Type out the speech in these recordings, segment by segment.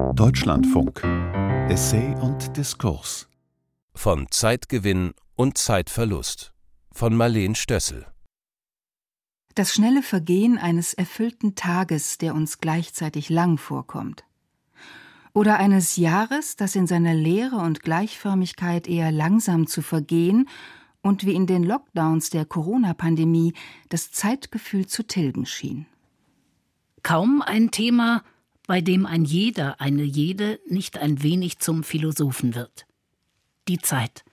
Deutschlandfunk Essay und Diskurs von Zeitgewinn und Zeitverlust von Marleen Stössel Das schnelle Vergehen eines erfüllten Tages, der uns gleichzeitig lang vorkommt. Oder eines Jahres, das in seiner Leere und Gleichförmigkeit eher langsam zu vergehen und wie in den Lockdowns der Corona-Pandemie das Zeitgefühl zu tilgen schien. Kaum ein Thema, bei dem ein jeder, eine jede nicht ein wenig zum Philosophen wird. Die Zeit.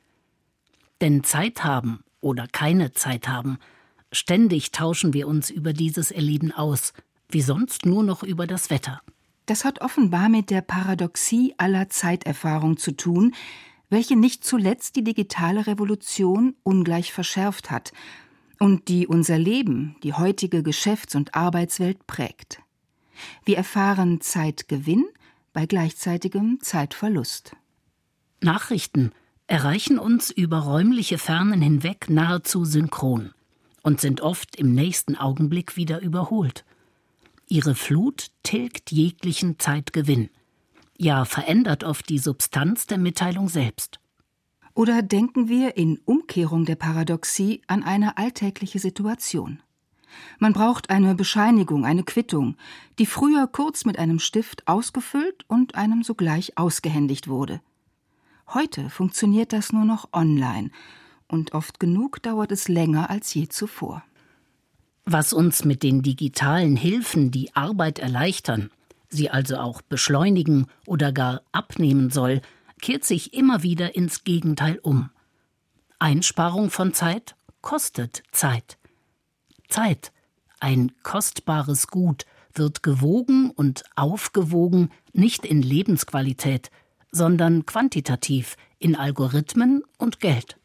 Denn Zeit haben oder keine Zeit haben, ständig tauschen wir uns über dieses Erleben aus, wie sonst nur noch über das Wetter. Das hat offenbar mit der Paradoxie aller Zeiterfahrung zu tun, welche nicht zuletzt die digitale Revolution ungleich verschärft hat und die unser Leben, die heutige Geschäfts- und Arbeitswelt prägt. Wir erfahren Zeitgewinn bei gleichzeitigem Zeitverlust. Nachrichten erreichen uns über räumliche Fernen hinweg nahezu synchron und sind oft im nächsten Augenblick wieder überholt. Ihre Flut tilgt jeglichen Zeitgewinn, ja verändert oft die Substanz der Mitteilung selbst. Oder denken wir in Umkehrung der Paradoxie an eine alltägliche Situation. Man braucht eine Bescheinigung, eine Quittung, die früher kurz mit einem Stift ausgefüllt und einem sogleich ausgehändigt wurde. Heute funktioniert das nur noch online und oft genug dauert es länger als je zuvor. Was uns mit den digitalen Hilfen die Arbeit erleichtern, sie also auch beschleunigen oder gar abnehmen soll, kehrt sich immer wieder ins Gegenteil um. Einsparung von Zeit kostet Zeit. Zeit, ein kostbares Gut, wird gewogen und aufgewogen nicht in Lebensqualität, sondern quantitativ in Algorithmen und Geld.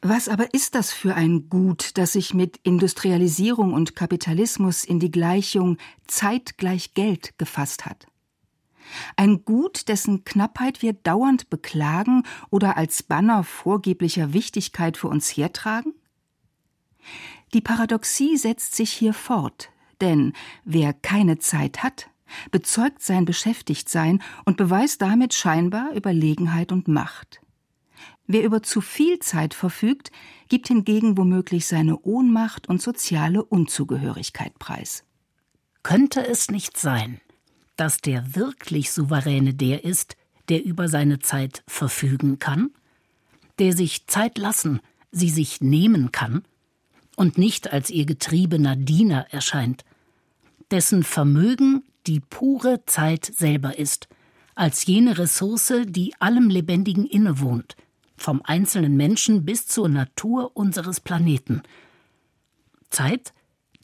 Was aber ist das für ein Gut, das sich mit Industrialisierung und Kapitalismus in die Gleichung Zeit gleich Geld gefasst hat? Ein Gut, dessen Knappheit wir dauernd beklagen oder als Banner vorgeblicher Wichtigkeit für uns hertragen? Die Paradoxie setzt sich hier fort, denn wer keine Zeit hat, bezeugt sein Beschäftigtsein und beweist damit scheinbar Überlegenheit und Macht. Wer über zu viel Zeit verfügt, gibt hingegen womöglich seine Ohnmacht und soziale Unzugehörigkeit preis. Könnte es nicht sein, dass der wirklich Souveräne der ist, der über seine Zeit verfügen kann, der sich Zeit lassen, sie sich nehmen kann und nicht als ihr getriebener Diener erscheint, dessen Vermögen die pure Zeit selber ist, als jene Ressource, die allem Lebendigen innewohnt, vom einzelnen Menschen bis zur Natur unseres Planeten. Zeit,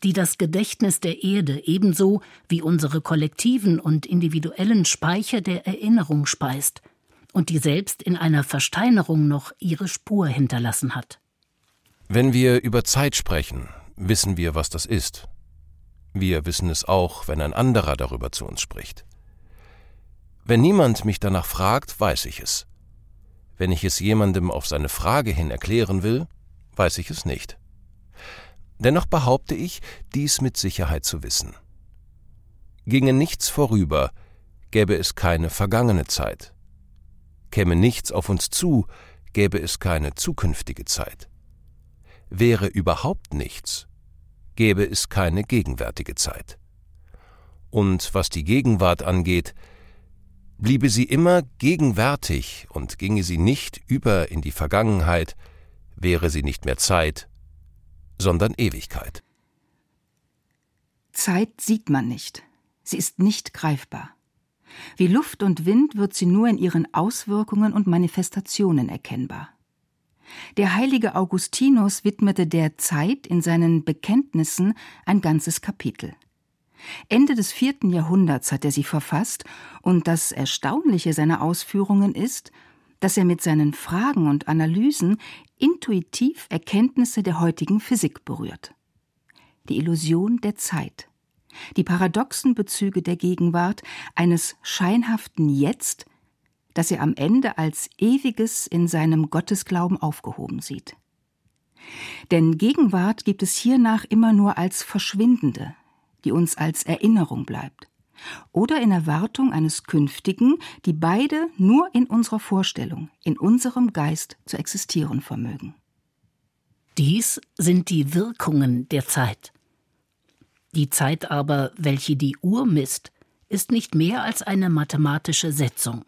die das Gedächtnis der Erde ebenso wie unsere kollektiven und individuellen Speicher der Erinnerung speist und die selbst in einer Versteinerung noch ihre Spur hinterlassen hat. Wenn wir über Zeit sprechen, wissen wir, was das ist. Wir wissen es auch, wenn ein anderer darüber zu uns spricht. Wenn niemand mich danach fragt, weiß ich es. Wenn ich es jemandem auf seine Frage hin erklären will, weiß ich es nicht. Dennoch behaupte ich, dies mit Sicherheit zu wissen. Ginge nichts vorüber, gäbe es keine vergangene Zeit. Käme nichts auf uns zu, gäbe es keine zukünftige Zeit. Wäre überhaupt nichts, gäbe es keine gegenwärtige Zeit. Und was die Gegenwart angeht, Bliebe sie immer gegenwärtig und ginge sie nicht über in die Vergangenheit, wäre sie nicht mehr Zeit, sondern Ewigkeit. Zeit sieht man nicht, sie ist nicht greifbar. Wie Luft und Wind wird sie nur in ihren Auswirkungen und Manifestationen erkennbar. Der heilige Augustinus widmete der Zeit in seinen Bekenntnissen ein ganzes Kapitel. Ende des vierten Jahrhunderts hat er sie verfasst, und das Erstaunliche seiner Ausführungen ist, dass er mit seinen Fragen und Analysen intuitiv Erkenntnisse der heutigen Physik berührt. Die Illusion der Zeit, die paradoxen Bezüge der Gegenwart eines scheinhaften Jetzt, das er am Ende als ewiges in seinem Gottesglauben aufgehoben sieht. Denn Gegenwart gibt es hiernach immer nur als verschwindende, die uns als Erinnerung bleibt. oder in Erwartung eines künftigen, die beide nur in unserer Vorstellung, in unserem Geist zu existieren vermögen. Dies sind die Wirkungen der Zeit. Die Zeit aber, welche die Uhr misst, ist nicht mehr als eine mathematische Setzung,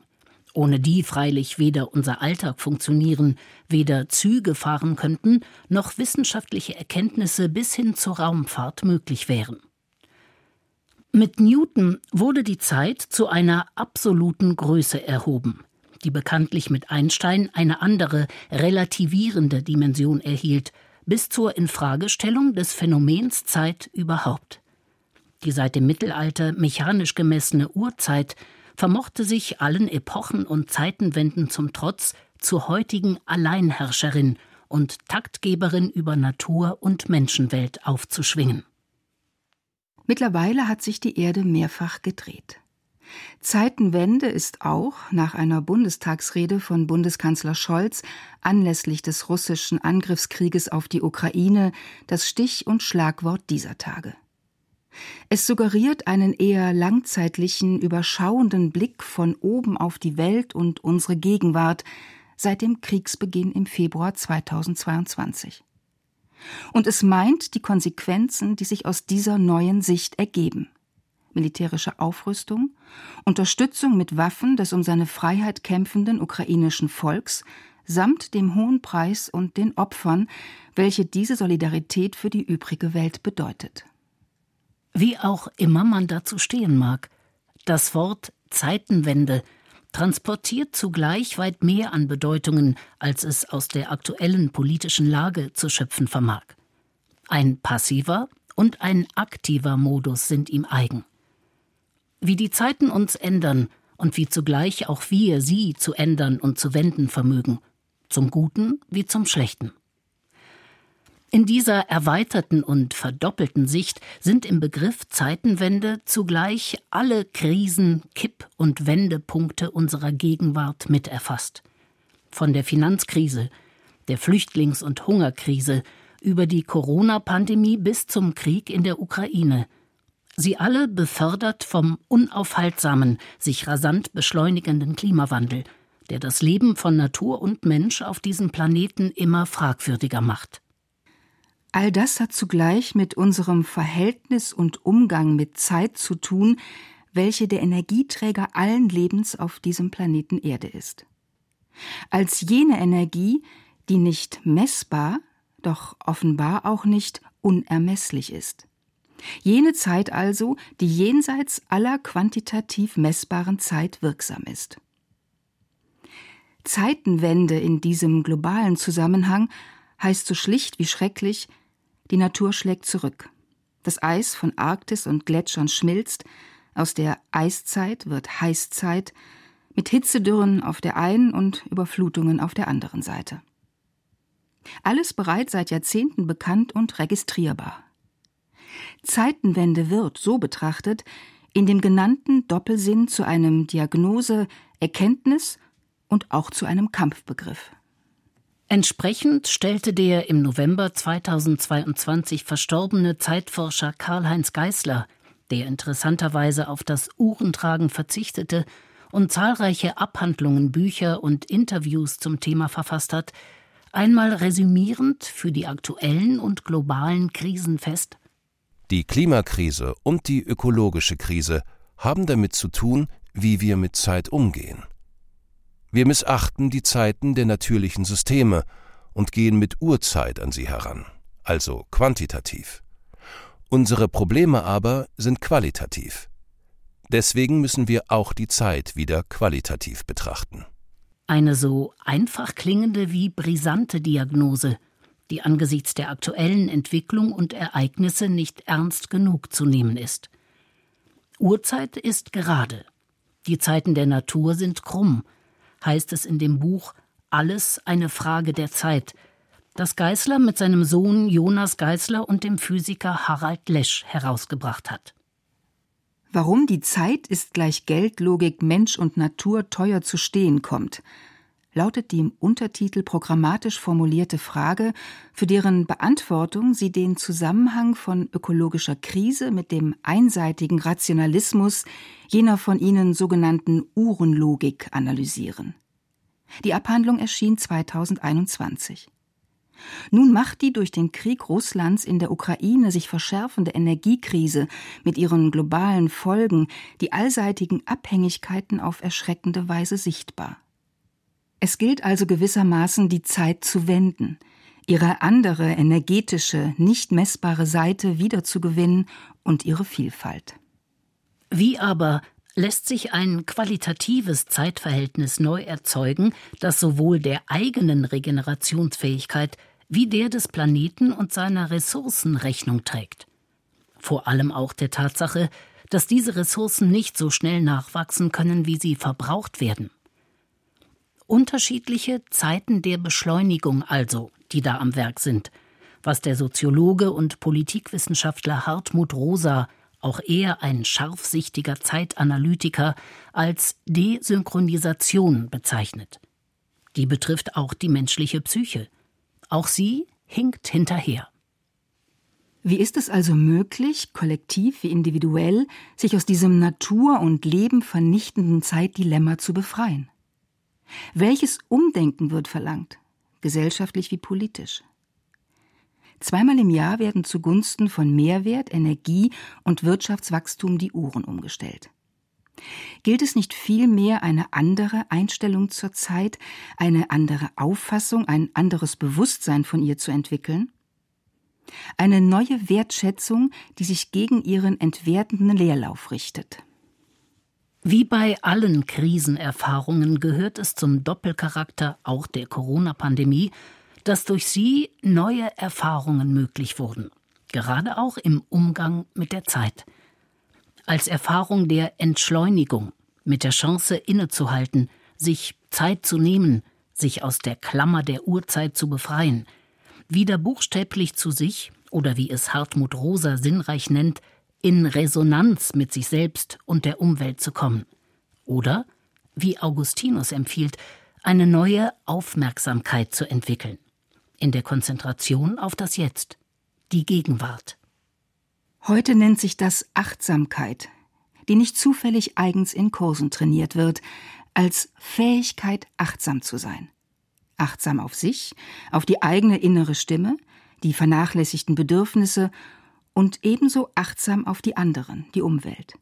ohne die freilich weder unser Alltag funktionieren, weder Züge fahren könnten, noch wissenschaftliche Erkenntnisse bis hin zur Raumfahrt möglich wären. Mit Newton wurde die Zeit zu einer absoluten Größe erhoben, die bekanntlich mit Einstein eine andere, relativierende Dimension erhielt, bis zur Infragestellung des Phänomens Zeit überhaupt. Die seit dem Mittelalter mechanisch gemessene Uhrzeit vermochte sich allen Epochen und Zeitenwenden zum Trotz zur heutigen Alleinherrscherin und Taktgeberin über Natur und Menschenwelt aufzuschwingen. Mittlerweile hat sich die Erde mehrfach gedreht. Zeitenwende ist auch, nach einer Bundestagsrede von Bundeskanzler Scholz anlässlich des russischen Angriffskrieges auf die Ukraine, das Stich- und Schlagwort dieser Tage. Es suggeriert einen eher langzeitlichen, überschauenden Blick von oben auf die Welt und unsere Gegenwart seit dem Kriegsbeginn im Februar 2022 und es meint die Konsequenzen, die sich aus dieser neuen Sicht ergeben. Militärische Aufrüstung, Unterstützung mit Waffen des um seine Freiheit kämpfenden ukrainischen Volks samt dem hohen Preis und den Opfern, welche diese Solidarität für die übrige Welt bedeutet. Wie auch immer man dazu stehen mag, das Wort Zeitenwende transportiert zugleich weit mehr an Bedeutungen, als es aus der aktuellen politischen Lage zu schöpfen vermag. Ein passiver und ein aktiver Modus sind ihm eigen. Wie die Zeiten uns ändern und wie zugleich auch wir sie zu ändern und zu wenden vermögen, zum Guten wie zum Schlechten. In dieser erweiterten und verdoppelten Sicht sind im Begriff Zeitenwende zugleich alle Krisen, Kipp- und Wendepunkte unserer Gegenwart mit erfasst. Von der Finanzkrise, der Flüchtlings- und Hungerkrise über die Corona-Pandemie bis zum Krieg in der Ukraine. Sie alle befördert vom unaufhaltsamen, sich rasant beschleunigenden Klimawandel, der das Leben von Natur und Mensch auf diesem Planeten immer fragwürdiger macht. All das hat zugleich mit unserem Verhältnis und Umgang mit Zeit zu tun, welche der Energieträger allen Lebens auf diesem Planeten Erde ist. Als jene Energie, die nicht messbar, doch offenbar auch nicht unermesslich ist. Jene Zeit also, die jenseits aller quantitativ messbaren Zeit wirksam ist. Zeitenwende in diesem globalen Zusammenhang heißt so schlicht wie schrecklich, die Natur schlägt zurück. Das Eis von Arktis und Gletschern schmilzt, aus der Eiszeit wird Heißzeit, mit Hitzedürren auf der einen und Überflutungen auf der anderen Seite. Alles bereits seit Jahrzehnten bekannt und registrierbar. Zeitenwende wird, so betrachtet, in dem genannten Doppelsinn zu einem Diagnose, Erkenntnis und auch zu einem Kampfbegriff. Entsprechend stellte der im November 2022 verstorbene Zeitforscher Karl-Heinz Geißler, der interessanterweise auf das Uhrentragen verzichtete und zahlreiche Abhandlungen, Bücher und Interviews zum Thema verfasst hat, einmal resümierend für die aktuellen und globalen Krisen fest. Die Klimakrise und die ökologische Krise haben damit zu tun, wie wir mit Zeit umgehen. Wir missachten die Zeiten der natürlichen Systeme und gehen mit Urzeit an sie heran, also quantitativ. Unsere Probleme aber sind qualitativ. Deswegen müssen wir auch die Zeit wieder qualitativ betrachten. Eine so einfach klingende wie brisante Diagnose, die angesichts der aktuellen Entwicklung und Ereignisse nicht ernst genug zu nehmen ist. Urzeit ist gerade. Die Zeiten der Natur sind krumm, heißt es in dem Buch Alles eine Frage der Zeit, das Geißler mit seinem Sohn Jonas Geißler und dem Physiker Harald Lesch herausgebracht hat. Warum die Zeit ist gleich Geldlogik Mensch und Natur teuer zu stehen kommt, lautet die im Untertitel programmatisch formulierte Frage, für deren Beantwortung sie den Zusammenhang von ökologischer Krise mit dem einseitigen Rationalismus jener von ihnen sogenannten Uhrenlogik analysieren. Die Abhandlung erschien 2021. Nun macht die durch den Krieg Russlands in der Ukraine sich verschärfende Energiekrise mit ihren globalen Folgen die allseitigen Abhängigkeiten auf erschreckende Weise sichtbar. Es gilt also gewissermaßen die Zeit zu wenden, ihre andere energetische, nicht messbare Seite wiederzugewinnen und ihre Vielfalt. Wie aber lässt sich ein qualitatives Zeitverhältnis neu erzeugen, das sowohl der eigenen Regenerationsfähigkeit wie der des Planeten und seiner Ressourcen Rechnung trägt. Vor allem auch der Tatsache, dass diese Ressourcen nicht so schnell nachwachsen können, wie sie verbraucht werden. Unterschiedliche Zeiten der Beschleunigung also, die da am Werk sind, was der Soziologe und Politikwissenschaftler Hartmut Rosa auch er ein scharfsichtiger Zeitanalytiker, als Desynchronisation bezeichnet. Die betrifft auch die menschliche Psyche. Auch sie hinkt hinterher. Wie ist es also möglich, kollektiv wie individuell, sich aus diesem Natur und Leben vernichtenden Zeitdilemma zu befreien? Welches Umdenken wird verlangt, gesellschaftlich wie politisch? Zweimal im Jahr werden zugunsten von Mehrwert, Energie und Wirtschaftswachstum die Uhren umgestellt. Gilt es nicht vielmehr eine andere Einstellung zur Zeit, eine andere Auffassung, ein anderes Bewusstsein von ihr zu entwickeln? Eine neue Wertschätzung, die sich gegen ihren entwertenden Leerlauf richtet. Wie bei allen Krisenerfahrungen gehört es zum Doppelcharakter auch der Corona-Pandemie, dass durch sie neue Erfahrungen möglich wurden, gerade auch im Umgang mit der Zeit. Als Erfahrung der Entschleunigung, mit der Chance innezuhalten, sich Zeit zu nehmen, sich aus der Klammer der Urzeit zu befreien, wieder buchstäblich zu sich, oder wie es Hartmut Rosa sinnreich nennt, in Resonanz mit sich selbst und der Umwelt zu kommen. Oder, wie Augustinus empfiehlt, eine neue Aufmerksamkeit zu entwickeln in der Konzentration auf das Jetzt, die Gegenwart. Heute nennt sich das Achtsamkeit, die nicht zufällig eigens in Kursen trainiert wird, als Fähigkeit, achtsam zu sein. Achtsam auf sich, auf die eigene innere Stimme, die vernachlässigten Bedürfnisse und ebenso achtsam auf die anderen, die Umwelt.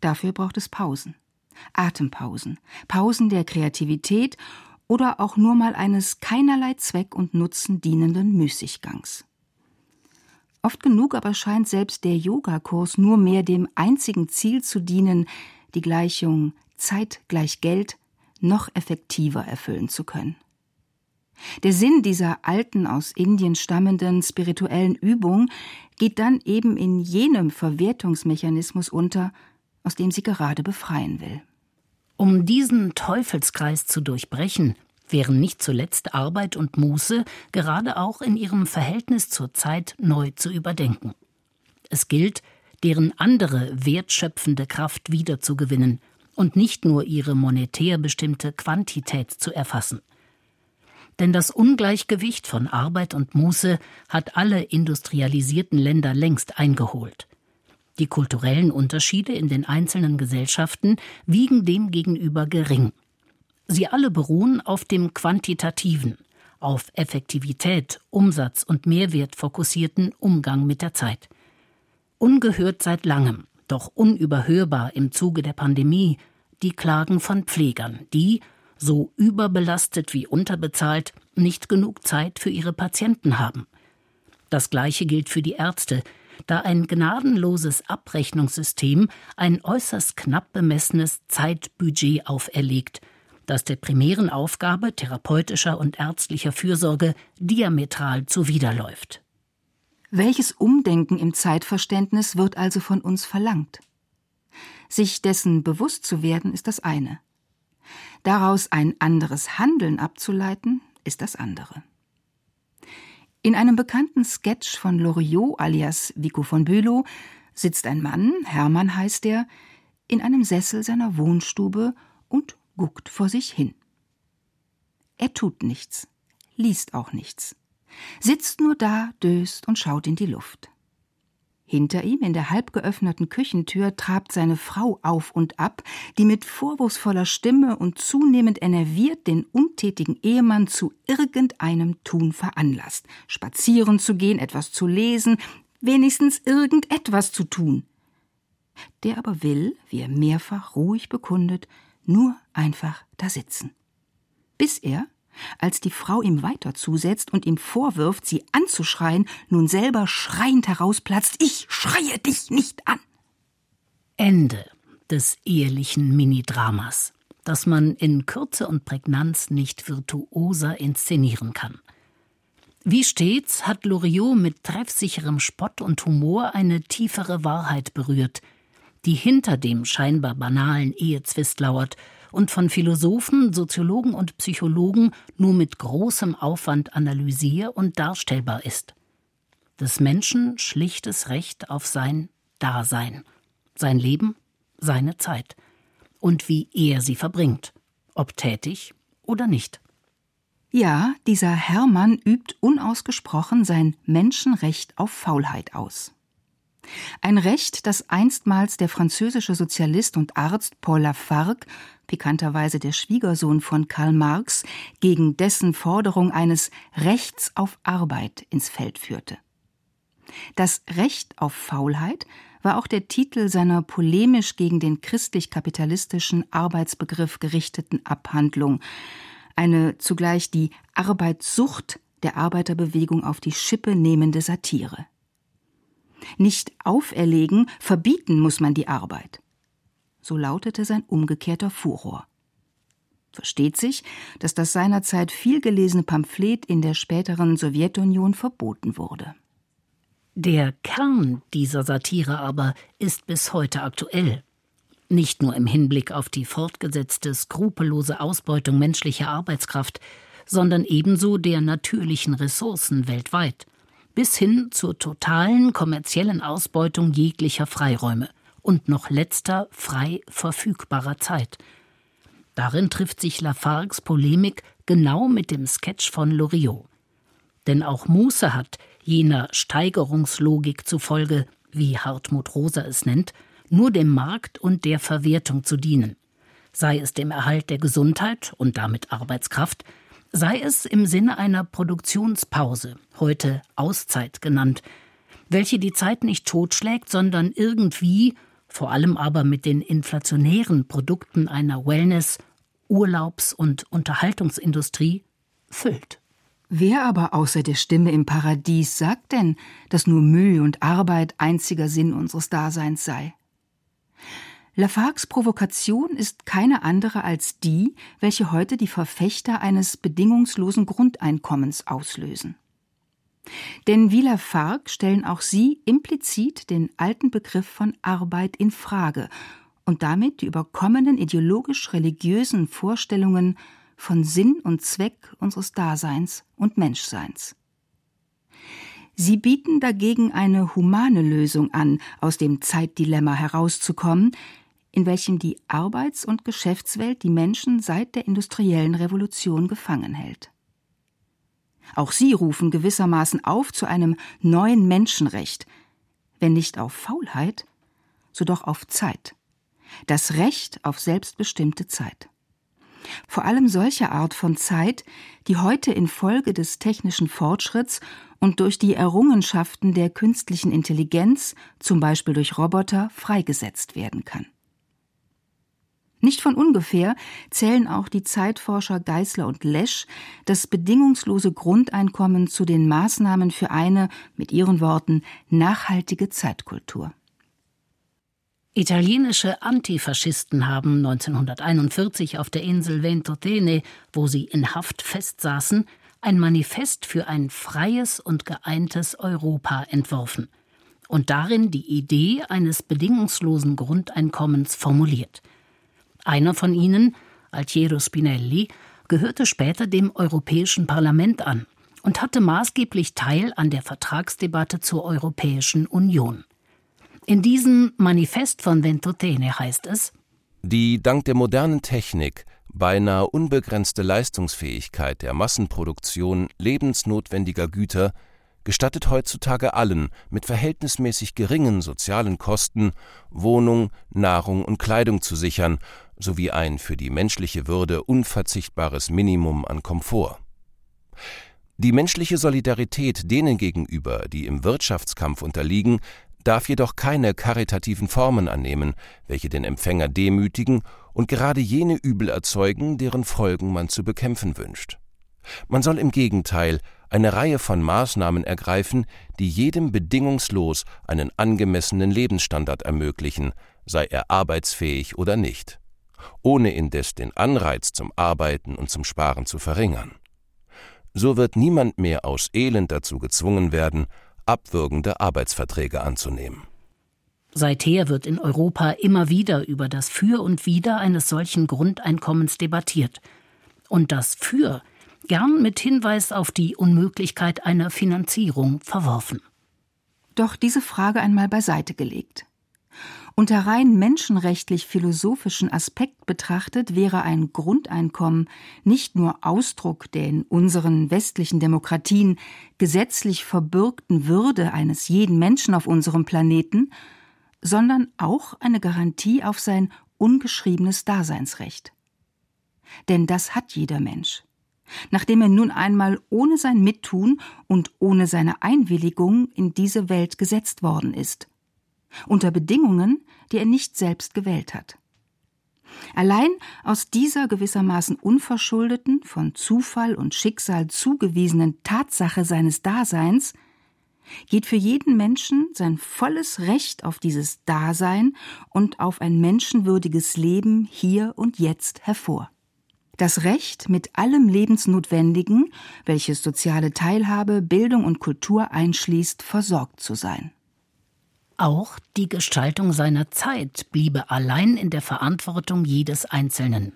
Dafür braucht es Pausen, Atempausen, Pausen der Kreativität oder auch nur mal eines keinerlei Zweck und Nutzen dienenden Müßiggangs. Oft genug aber scheint selbst der Yogakurs nur mehr dem einzigen Ziel zu dienen, die Gleichung Zeit gleich Geld noch effektiver erfüllen zu können. Der Sinn dieser alten, aus Indien stammenden spirituellen Übung geht dann eben in jenem Verwertungsmechanismus unter, aus dem sie gerade befreien will. Um diesen Teufelskreis zu durchbrechen, wären nicht zuletzt Arbeit und Muße gerade auch in ihrem Verhältnis zur Zeit neu zu überdenken. Es gilt, deren andere wertschöpfende Kraft wiederzugewinnen und nicht nur ihre monetär bestimmte Quantität zu erfassen. Denn das Ungleichgewicht von Arbeit und Muße hat alle industrialisierten Länder längst eingeholt. Die kulturellen Unterschiede in den einzelnen Gesellschaften wiegen demgegenüber gering. Sie alle beruhen auf dem quantitativen, auf Effektivität, Umsatz und Mehrwert fokussierten Umgang mit der Zeit. Ungehört seit langem, doch unüberhörbar im Zuge der Pandemie, die Klagen von Pflegern, die, so überbelastet wie unterbezahlt, nicht genug Zeit für ihre Patienten haben. Das Gleiche gilt für die Ärzte, da ein gnadenloses Abrechnungssystem ein äußerst knapp bemessenes Zeitbudget auferlegt, das der primären Aufgabe therapeutischer und ärztlicher Fürsorge diametral zuwiderläuft. Welches Umdenken im Zeitverständnis wird also von uns verlangt? Sich dessen bewusst zu werden, ist das eine. Daraus ein anderes Handeln abzuleiten, ist das andere. In einem bekannten Sketch von Loriot alias Vico von Bülow sitzt ein Mann, Hermann heißt er, in einem Sessel seiner Wohnstube und guckt vor sich hin. Er tut nichts, liest auch nichts, sitzt nur da, döst und schaut in die Luft. Hinter ihm in der halb geöffneten Küchentür trabt seine Frau auf und ab, die mit vorwurfsvoller Stimme und zunehmend enerviert den untätigen Ehemann zu irgendeinem Tun veranlasst, spazieren zu gehen, etwas zu lesen, wenigstens irgendetwas zu tun. Der aber will, wie er mehrfach ruhig bekundet, nur einfach da sitzen. Bis er, als die Frau ihm weiter zusetzt und ihm vorwirft, sie anzuschreien, nun selber schreiend herausplatzt, ich schreie dich nicht an. Ende des ehelichen Minidramas, das man in Kürze und Prägnanz nicht virtuoser inszenieren kann. Wie stets hat Loriot mit treffsicherem Spott und Humor eine tiefere Wahrheit berührt, die hinter dem scheinbar banalen Ehezwist lauert und von Philosophen, Soziologen und Psychologen nur mit großem Aufwand analysier- und darstellbar ist. Des Menschen schlichtes Recht auf sein Dasein, sein Leben, seine Zeit und wie er sie verbringt, ob tätig oder nicht. Ja, dieser Hermann übt unausgesprochen sein Menschenrecht auf Faulheit aus. Ein Recht, das einstmals der französische Sozialist und Arzt Paul Lafargue, pikanterweise der Schwiegersohn von Karl Marx, gegen dessen Forderung eines Rechts auf Arbeit ins Feld führte. Das Recht auf Faulheit war auch der Titel seiner polemisch gegen den christlich-kapitalistischen Arbeitsbegriff gerichteten Abhandlung, eine zugleich die Arbeitssucht der Arbeiterbewegung auf die Schippe nehmende Satire. Nicht auferlegen, verbieten muss man die Arbeit. So lautete sein umgekehrter Furor. Versteht sich, dass das seinerzeit viel gelesene Pamphlet in der späteren Sowjetunion verboten wurde. Der Kern dieser Satire aber ist bis heute aktuell. Nicht nur im Hinblick auf die fortgesetzte skrupellose Ausbeutung menschlicher Arbeitskraft, sondern ebenso der natürlichen Ressourcen weltweit bis hin zur totalen kommerziellen Ausbeutung jeglicher Freiräume und noch letzter frei verfügbarer Zeit. Darin trifft sich Lafargues Polemik genau mit dem Sketch von Loriot. Denn auch Muße hat, jener Steigerungslogik zufolge, wie Hartmut Rosa es nennt, nur dem Markt und der Verwertung zu dienen, sei es dem Erhalt der Gesundheit und damit Arbeitskraft, sei es im Sinne einer Produktionspause, heute Auszeit genannt, welche die Zeit nicht totschlägt, sondern irgendwie, vor allem aber mit den inflationären Produkten einer Wellness-, Urlaubs- und Unterhaltungsindustrie, füllt. Wer aber außer der Stimme im Paradies sagt denn, dass nur Mühe und Arbeit einziger Sinn unseres Daseins sei? Lafargues Provokation ist keine andere als die, welche heute die Verfechter eines bedingungslosen Grundeinkommens auslösen. Denn wie Lafargue stellen auch sie implizit den alten Begriff von Arbeit in Frage und damit die überkommenen ideologisch-religiösen Vorstellungen von Sinn und Zweck unseres Daseins und Menschseins. Sie bieten dagegen eine humane Lösung an, aus dem Zeitdilemma herauszukommen, in welchem die Arbeits- und Geschäftswelt die Menschen seit der industriellen Revolution gefangen hält. Auch sie rufen gewissermaßen auf zu einem neuen Menschenrecht, wenn nicht auf Faulheit, so doch auf Zeit, das Recht auf selbstbestimmte Zeit. Vor allem solche Art von Zeit, die heute infolge des technischen Fortschritts und durch die Errungenschaften der künstlichen Intelligenz, zum Beispiel durch Roboter, freigesetzt werden kann. Nicht von ungefähr zählen auch die Zeitforscher Geißler und Lesch das bedingungslose Grundeinkommen zu den Maßnahmen für eine, mit ihren Worten, nachhaltige Zeitkultur. Italienische Antifaschisten haben 1941 auf der Insel Ventotene, wo sie in Haft festsaßen, ein Manifest für ein freies und geeintes Europa entworfen und darin die Idee eines bedingungslosen Grundeinkommens formuliert – einer von ihnen, Altiero Spinelli, gehörte später dem Europäischen Parlament an und hatte maßgeblich Teil an der Vertragsdebatte zur Europäischen Union. In diesem Manifest von Ventotene heißt es Die dank der modernen Technik beinahe unbegrenzte Leistungsfähigkeit der Massenproduktion lebensnotwendiger Güter gestattet heutzutage allen mit verhältnismäßig geringen sozialen Kosten Wohnung, Nahrung und Kleidung zu sichern sowie ein für die menschliche Würde unverzichtbares Minimum an Komfort. Die menschliche Solidarität denen gegenüber, die im Wirtschaftskampf unterliegen, darf jedoch keine karitativen Formen annehmen, welche den Empfänger demütigen und gerade jene Übel erzeugen, deren Folgen man zu bekämpfen wünscht. Man soll im Gegenteil eine Reihe von Maßnahmen ergreifen, die jedem bedingungslos einen angemessenen Lebensstandard ermöglichen, sei er arbeitsfähig oder nicht, ohne indes den Anreiz zum Arbeiten und zum Sparen zu verringern. So wird niemand mehr aus Elend dazu gezwungen werden, abwürgende Arbeitsverträge anzunehmen. Seither wird in Europa immer wieder über das Für und Wider eines solchen Grundeinkommens debattiert. Und das Für gern mit Hinweis auf die Unmöglichkeit einer Finanzierung verworfen. Doch diese Frage einmal beiseite gelegt. Unter rein menschenrechtlich-philosophischen Aspekt betrachtet wäre ein Grundeinkommen nicht nur Ausdruck der in unseren westlichen Demokratien gesetzlich verbürgten Würde eines jeden Menschen auf unserem Planeten, sondern auch eine Garantie auf sein ungeschriebenes Daseinsrecht. Denn das hat jeder Mensch. Nachdem er nun einmal ohne sein Mittun und ohne seine Einwilligung in diese Welt gesetzt worden ist. Unter Bedingungen, die er nicht selbst gewählt hat. Allein aus dieser gewissermaßen unverschuldeten, von Zufall und Schicksal zugewiesenen Tatsache seines Daseins geht für jeden Menschen sein volles Recht auf dieses Dasein und auf ein menschenwürdiges Leben hier und jetzt hervor. Das Recht, mit allem Lebensnotwendigen, welches soziale Teilhabe, Bildung und Kultur einschließt, versorgt zu sein. Auch die Gestaltung seiner Zeit bliebe allein in der Verantwortung jedes Einzelnen.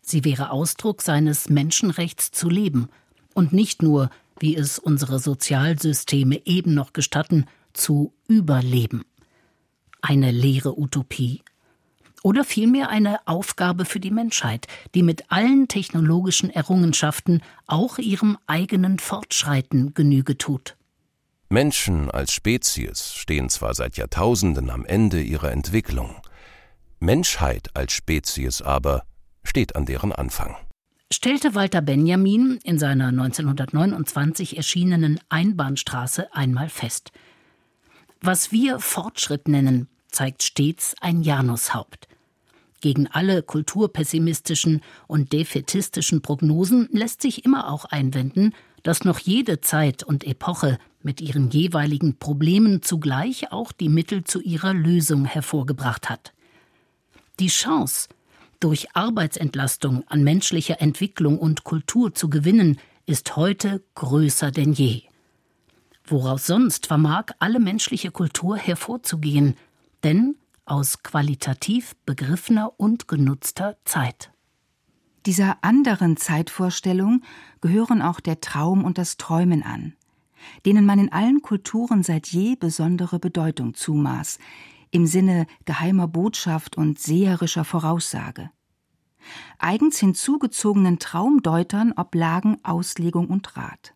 Sie wäre Ausdruck seines Menschenrechts zu leben und nicht nur wie es unsere Sozialsysteme eben noch gestatten, zu überleben. Eine leere Utopie? Oder vielmehr eine Aufgabe für die Menschheit, die mit allen technologischen Errungenschaften auch ihrem eigenen Fortschreiten Genüge tut. Menschen als Spezies stehen zwar seit Jahrtausenden am Ende ihrer Entwicklung, Menschheit als Spezies aber steht an deren Anfang stellte Walter Benjamin in seiner 1929 erschienenen Einbahnstraße einmal fest. Was wir Fortschritt nennen, zeigt stets ein Janushaupt. Gegen alle kulturpessimistischen und defetistischen Prognosen lässt sich immer auch einwenden, dass noch jede Zeit und Epoche mit ihren jeweiligen Problemen zugleich auch die Mittel zu ihrer Lösung hervorgebracht hat. Die Chance, durch Arbeitsentlastung an menschlicher Entwicklung und Kultur zu gewinnen, ist heute größer denn je. Woraus sonst vermag alle menschliche Kultur hervorzugehen, denn aus qualitativ begriffener und genutzter Zeit. Dieser anderen Zeitvorstellung gehören auch der Traum und das Träumen an, denen man in allen Kulturen seit je besondere Bedeutung zumaß, im Sinne geheimer Botschaft und seherischer Voraussage. Eigens hinzugezogenen Traumdeutern oblagen Auslegung und Rat.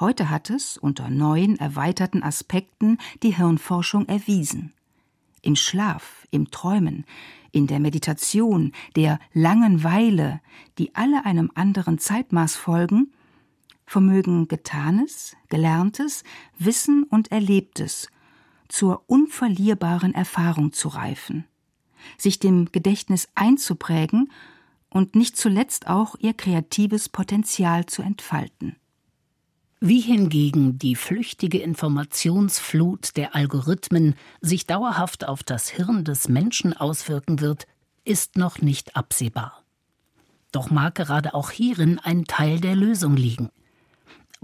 Heute hat es, unter neuen, erweiterten Aspekten, die Hirnforschung erwiesen. Im Schlaf, im Träumen, in der Meditation, der langen Weile, die alle einem anderen Zeitmaß folgen, vermögen Getanes, Gelerntes, Wissen und Erlebtes zur unverlierbaren Erfahrung zu reifen, sich dem Gedächtnis einzuprägen und nicht zuletzt auch ihr kreatives Potenzial zu entfalten. Wie hingegen die flüchtige Informationsflut der Algorithmen sich dauerhaft auf das Hirn des Menschen auswirken wird, ist noch nicht absehbar. Doch mag gerade auch hierin ein Teil der Lösung liegen.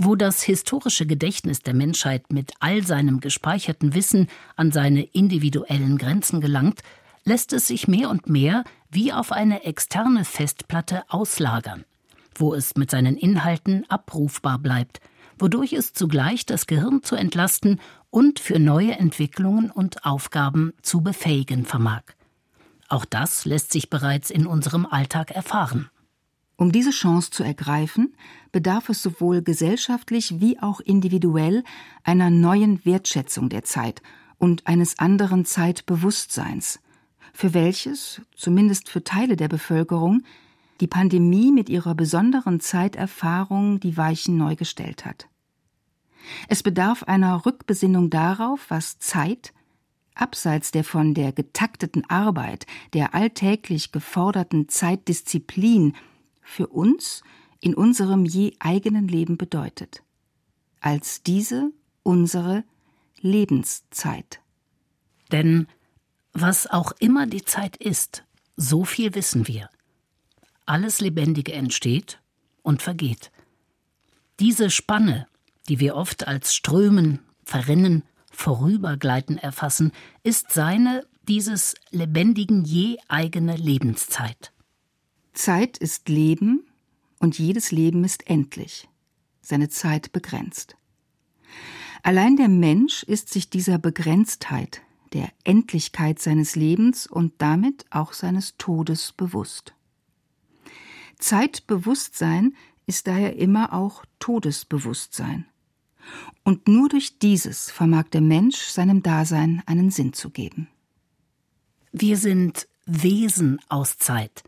Wo das historische Gedächtnis der Menschheit mit all seinem gespeicherten Wissen an seine individuellen Grenzen gelangt, lässt es sich mehr und mehr wie auf eine externe Festplatte auslagern, wo es mit seinen Inhalten abrufbar bleibt, wodurch es zugleich das Gehirn zu entlasten und für neue Entwicklungen und Aufgaben zu befähigen vermag. Auch das lässt sich bereits in unserem Alltag erfahren. Um diese Chance zu ergreifen, bedarf es sowohl gesellschaftlich wie auch individuell einer neuen Wertschätzung der Zeit und eines anderen Zeitbewusstseins, für welches, zumindest für Teile der Bevölkerung, die Pandemie mit ihrer besonderen Zeiterfahrung die Weichen neu gestellt hat. Es bedarf einer Rückbesinnung darauf, was Zeit, abseits der von der getakteten Arbeit, der alltäglich geforderten Zeitdisziplin, für uns in unserem je eigenen Leben bedeutet. Als diese unsere Lebenszeit. Denn was auch immer die Zeit ist, so viel wissen wir. Alles Lebendige entsteht und vergeht. Diese Spanne, die wir oft als Strömen, Verrinnen, Vorübergleiten erfassen, ist seine, dieses lebendigen je eigene Lebenszeit. Zeit ist Leben und jedes Leben ist endlich, seine Zeit begrenzt. Allein der Mensch ist sich dieser Begrenztheit, der Endlichkeit seines Lebens und damit auch seines Todes bewusst. Zeitbewusstsein ist daher immer auch Todesbewusstsein. Und nur durch dieses vermag der Mensch seinem Dasein einen Sinn zu geben. Wir sind Wesen aus Zeit,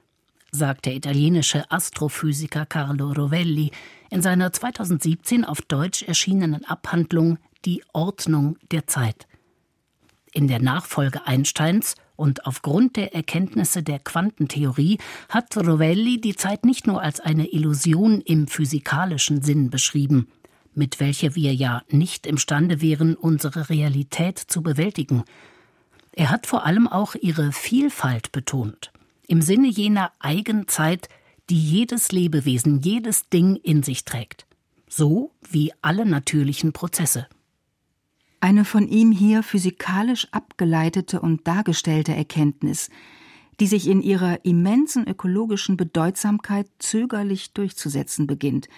sagt der italienische Astrophysiker Carlo Rovelli in seiner 2017 auf Deutsch erschienenen Abhandlung Die Ordnung der Zeit. In der Nachfolge Einsteins und aufgrund der Erkenntnisse der Quantentheorie hat Rovelli die Zeit nicht nur als eine Illusion im physikalischen Sinn beschrieben, mit welcher wir ja nicht imstande wären, unsere Realität zu bewältigen. Er hat vor allem auch ihre Vielfalt betont, im Sinne jener Eigenzeit, die jedes Lebewesen, jedes Ding in sich trägt, so wie alle natürlichen Prozesse. Eine von ihm hier physikalisch abgeleitete und dargestellte Erkenntnis, die sich in ihrer immensen ökologischen Bedeutsamkeit zögerlich durchzusetzen beginnt,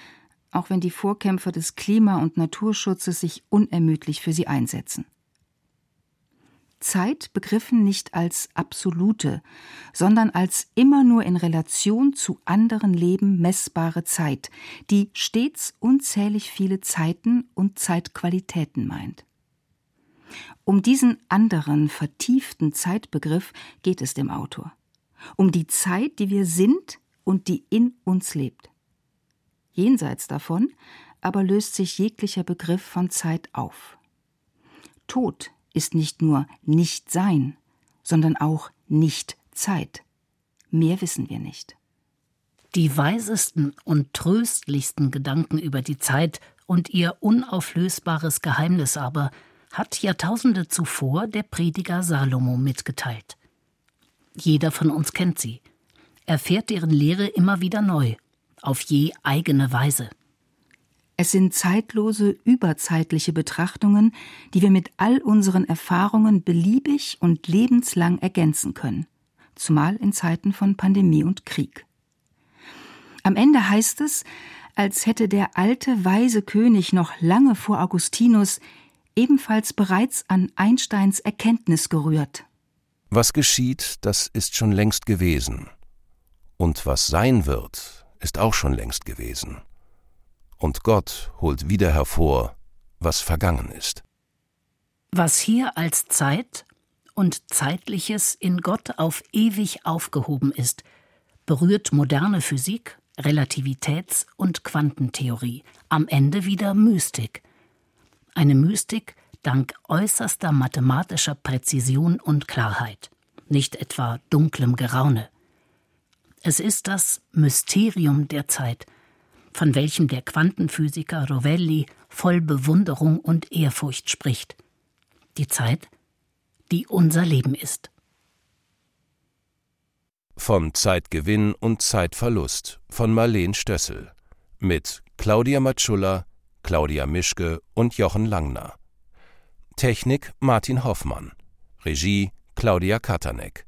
auch wenn die Vorkämpfer des Klima- und Naturschutzes sich unermüdlich für sie einsetzen. Zeit begriffen nicht als absolute, sondern als immer nur in Relation zu anderen Leben messbare Zeit, die stets unzählig viele Zeiten und Zeitqualitäten meint. Um diesen anderen, vertieften Zeitbegriff geht es dem Autor. Um die Zeit, die wir sind und die in uns lebt. Jenseits davon aber löst sich jeglicher Begriff von Zeit auf. Tod ist nicht nur Nicht-Sein, sondern auch Nicht-Zeit. Mehr wissen wir nicht. Die weisesten und tröstlichsten Gedanken über die Zeit und ihr unauflösbares Geheimnis aber hat Jahrtausende zuvor der Prediger Salomo mitgeteilt. Jeder von uns kennt sie, erfährt deren Lehre immer wieder neu auf je eigene Weise. Es sind zeitlose, überzeitliche Betrachtungen, die wir mit all unseren Erfahrungen beliebig und lebenslang ergänzen können, zumal in Zeiten von Pandemie und Krieg. Am Ende heißt es, als hätte der alte, weise König noch lange vor Augustinus ebenfalls bereits an Einsteins Erkenntnis gerührt. Was geschieht, das ist schon längst gewesen. Und was sein wird, ist auch schon längst gewesen. Und Gott holt wieder hervor, was vergangen ist. Was hier als Zeit und Zeitliches in Gott auf ewig aufgehoben ist, berührt moderne Physik, Relativitäts- und Quantentheorie, am Ende wieder Mystik. Eine Mystik dank äußerster mathematischer Präzision und Klarheit, nicht etwa dunklem Geraune. Es ist das Mysterium der Zeit, von welchem der Quantenphysiker Rovelli voll Bewunderung und Ehrfurcht spricht. Die Zeit, die unser Leben ist. Von Zeitgewinn und Zeitverlust von Marleen Stössel mit Claudia Matschulla, Claudia Mischke und Jochen Langner. Technik Martin Hoffmann. Regie Claudia Katanek.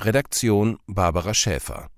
Redaktion Barbara Schäfer